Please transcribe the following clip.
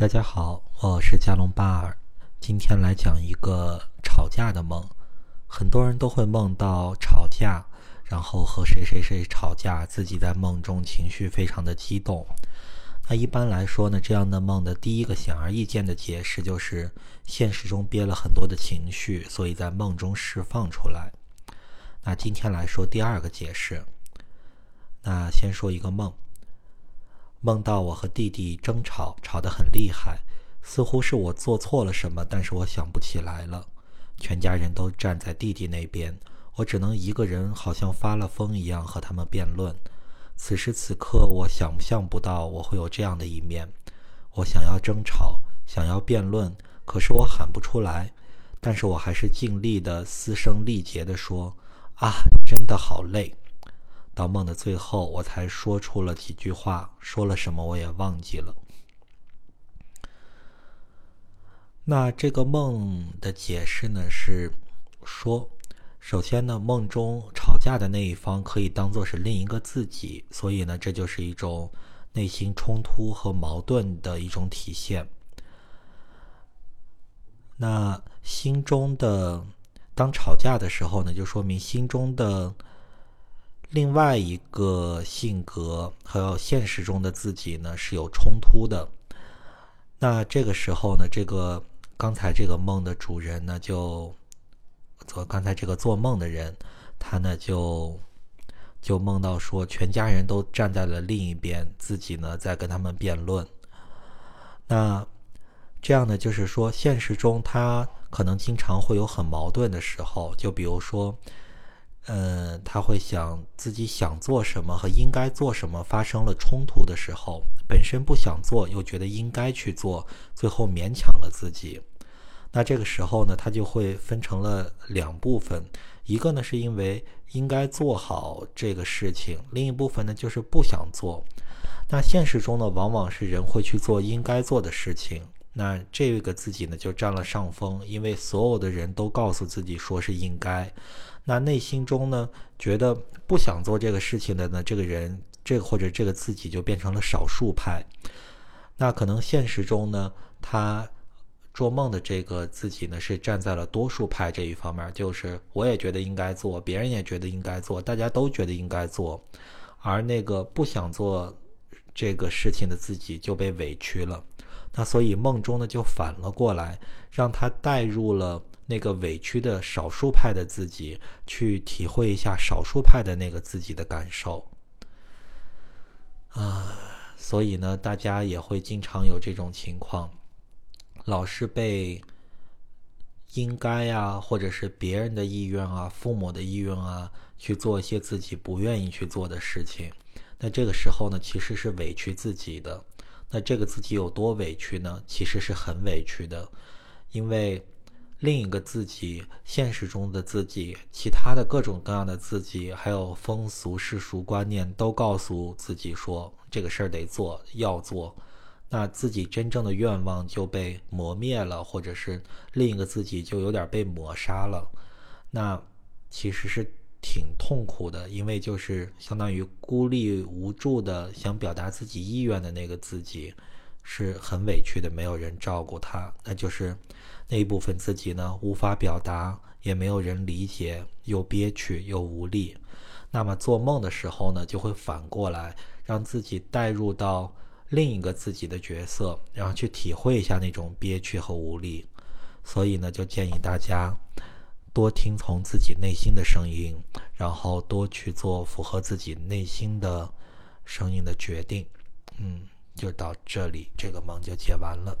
大家好，我是加隆巴尔，今天来讲一个吵架的梦。很多人都会梦到吵架，然后和谁谁谁吵架，自己在梦中情绪非常的激动。那一般来说呢，这样的梦的第一个显而易见的解释就是现实中憋了很多的情绪，所以在梦中释放出来。那今天来说第二个解释。那先说一个梦。梦到我和弟弟争吵，吵得很厉害，似乎是我做错了什么，但是我想不起来了。全家人都站在弟弟那边，我只能一个人，好像发了疯一样和他们辩论。此时此刻，我想象不到我会有这样的一面。我想要争吵，想要辩论，可是我喊不出来。但是我还是尽力的嘶声力竭地说：“啊，真的好累。”到梦的最后，我才说出了几句话，说了什么我也忘记了。那这个梦的解释呢，是说，首先呢，梦中吵架的那一方可以当做是另一个自己，所以呢，这就是一种内心冲突和矛盾的一种体现。那心中的当吵架的时候呢，就说明心中的。另外一个性格和现实中的自己呢是有冲突的。那这个时候呢，这个刚才这个梦的主人呢，就做刚才这个做梦的人，他呢就就梦到说，全家人都站在了另一边，自己呢在跟他们辩论。那这样呢，就是说现实中他可能经常会有很矛盾的时候，就比如说。嗯，他会想自己想做什么和应该做什么发生了冲突的时候，本身不想做又觉得应该去做，最后勉强了自己。那这个时候呢，他就会分成了两部分，一个呢是因为应该做好这个事情，另一部分呢就是不想做。那现实中呢，往往是人会去做应该做的事情，那这个自己呢就占了上风，因为所有的人都告诉自己说是应该。那内心中呢，觉得不想做这个事情的呢，这个人，这个或者这个自己就变成了少数派。那可能现实中呢，他做梦的这个自己呢，是站在了多数派这一方面，就是我也觉得应该做，别人也觉得应该做，大家都觉得应该做，而那个不想做这个事情的自己就被委屈了。那所以梦中呢，就反了过来，让他带入了。那个委屈的少数派的自己，去体会一下少数派的那个自己的感受啊，所以呢，大家也会经常有这种情况，老是被应该呀，或者是别人的意愿啊、父母的意愿啊，去做一些自己不愿意去做的事情。那这个时候呢，其实是委屈自己的。那这个自己有多委屈呢？其实是很委屈的，因为。另一个自己，现实中的自己，其他的各种各样的自己，还有风俗世俗观念，都告诉自己说这个事儿得做，要做。那自己真正的愿望就被磨灭了，或者是另一个自己就有点被抹杀了。那其实是挺痛苦的，因为就是相当于孤立无助的想表达自己意愿的那个自己，是很委屈的，没有人照顾他，那就是。那一部分自己呢，无法表达，也没有人理解，又憋屈又无力。那么做梦的时候呢，就会反过来让自己带入到另一个自己的角色，然后去体会一下那种憋屈和无力。所以呢，就建议大家多听从自己内心的声音，然后多去做符合自己内心的声音的决定。嗯，就到这里，这个梦就解完了。